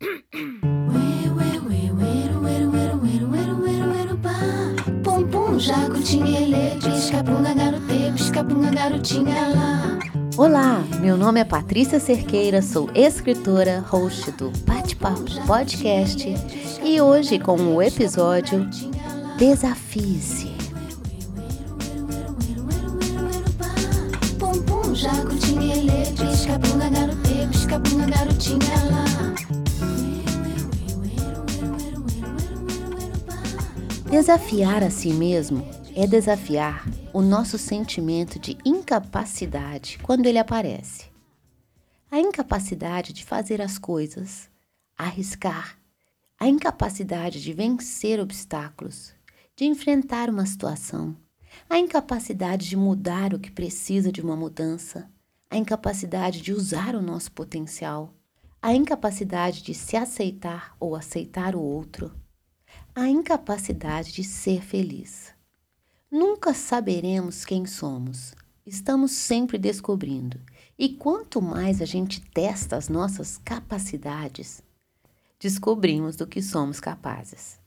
Pum pum, garotinha lá. Olá, meu nome é Patrícia Cerqueira, sou escritora, host do Bate-Papo Podcast e hoje com o episódio Desafie-se. Ele, pisca-punga, garotinha Desafiar a si mesmo é desafiar o nosso sentimento de incapacidade quando ele aparece. A incapacidade de fazer as coisas, arriscar, a incapacidade de vencer obstáculos, de enfrentar uma situação, a incapacidade de mudar o que precisa de uma mudança, a incapacidade de usar o nosso potencial, a incapacidade de se aceitar ou aceitar o outro a incapacidade de ser feliz. Nunca saberemos quem somos. Estamos sempre descobrindo. E quanto mais a gente testa as nossas capacidades, descobrimos do que somos capazes.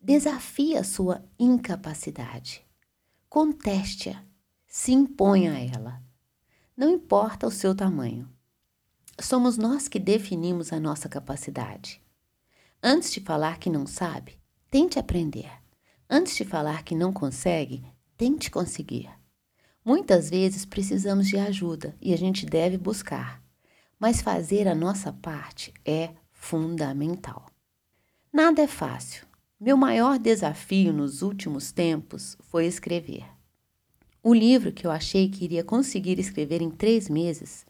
Desafie a sua incapacidade. Conteste-a. Se imponha a ela. Não importa o seu tamanho. Somos nós que definimos a nossa capacidade. Antes de falar que não sabe, tente aprender. Antes de falar que não consegue, tente conseguir. Muitas vezes precisamos de ajuda e a gente deve buscar, mas fazer a nossa parte é fundamental. Nada é fácil. Meu maior desafio nos últimos tempos foi escrever. O livro que eu achei que iria conseguir escrever em três meses,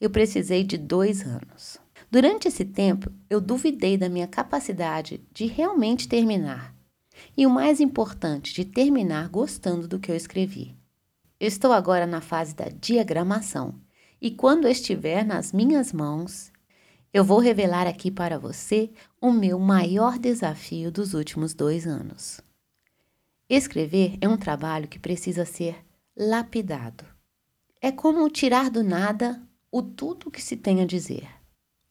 eu precisei de dois anos. Durante esse tempo, eu duvidei da minha capacidade de realmente terminar. E o mais importante, de terminar gostando do que eu escrevi. Eu estou agora na fase da diagramação, e quando estiver nas minhas mãos, eu vou revelar aqui para você o meu maior desafio dos últimos dois anos. Escrever é um trabalho que precisa ser lapidado. É como tirar do nada o tudo que se tem a dizer.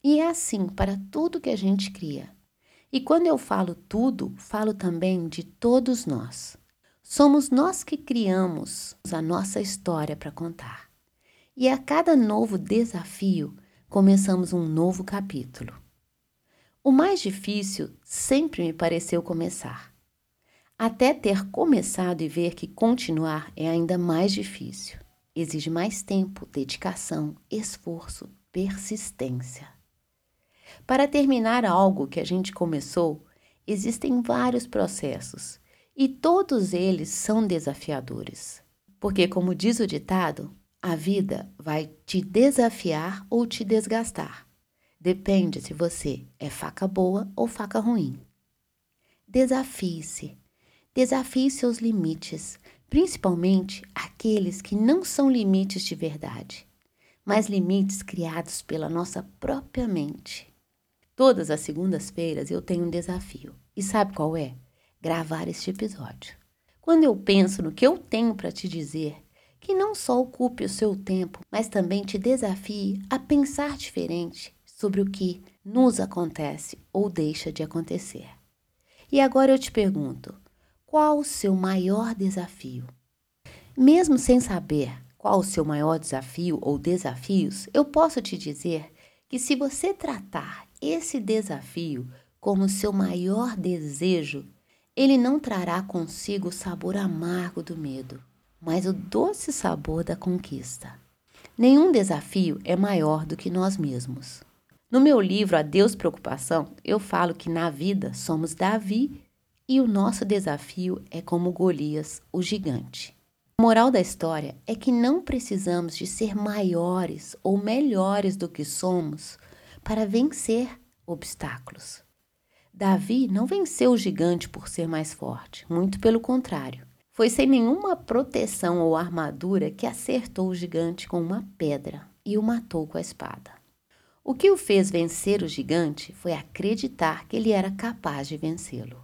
E é assim para tudo que a gente cria. E quando eu falo tudo, falo também de todos nós. Somos nós que criamos a nossa história para contar. E a cada novo desafio, começamos um novo capítulo. O mais difícil sempre me pareceu começar. Até ter começado e ver que continuar é ainda mais difícil. Exige mais tempo, dedicação, esforço, persistência. Para terminar algo que a gente começou, existem vários processos e todos eles são desafiadores. Porque, como diz o ditado, a vida vai te desafiar ou te desgastar. Depende se você é faca boa ou faca ruim. Desafie-se. Desafie seus limites, principalmente aqueles que não são limites de verdade, mas limites criados pela nossa própria mente. Todas as segundas-feiras eu tenho um desafio. E sabe qual é? Gravar este episódio. Quando eu penso no que eu tenho para te dizer, que não só ocupe o seu tempo, mas também te desafie a pensar diferente sobre o que nos acontece ou deixa de acontecer. E agora eu te pergunto: qual o seu maior desafio? Mesmo sem saber qual o seu maior desafio ou desafios, eu posso te dizer que se você tratar esse desafio como seu maior desejo, ele não trará consigo o sabor amargo do medo, mas o doce sabor da conquista. Nenhum desafio é maior do que nós mesmos. No meu livro Adeus Preocupação, eu falo que na vida somos Davi e o nosso desafio é como Golias, o gigante. A moral da história é que não precisamos de ser maiores ou melhores do que somos para vencer obstáculos. Davi não venceu o gigante por ser mais forte, muito pelo contrário. Foi sem nenhuma proteção ou armadura que acertou o gigante com uma pedra e o matou com a espada. O que o fez vencer o gigante foi acreditar que ele era capaz de vencê-lo.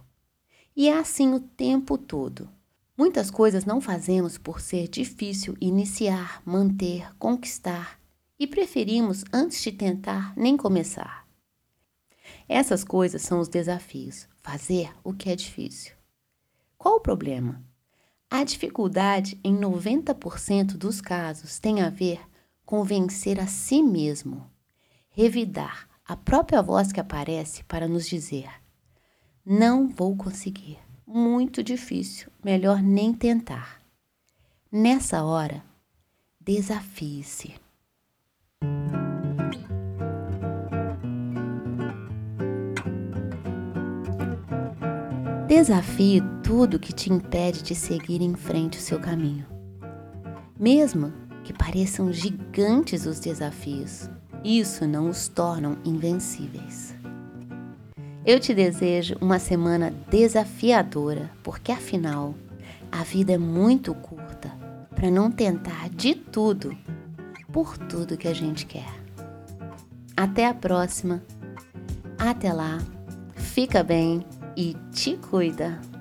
E é assim o tempo todo. Muitas coisas não fazemos por ser difícil iniciar, manter, conquistar e preferimos, antes de tentar, nem começar. Essas coisas são os desafios. Fazer o que é difícil. Qual o problema? A dificuldade, em 90% dos casos, tem a ver com vencer a si mesmo, revidar a própria voz que aparece para nos dizer: não vou conseguir, muito difícil, melhor nem tentar. Nessa hora, desafie-se. Desafie tudo que te impede de seguir em frente o seu caminho. Mesmo que pareçam gigantes os desafios, isso não os tornam invencíveis. Eu te desejo uma semana desafiadora, porque afinal, a vida é muito curta para não tentar de tudo por tudo que a gente quer. Até a próxima. Até lá. Fica bem e te cuida.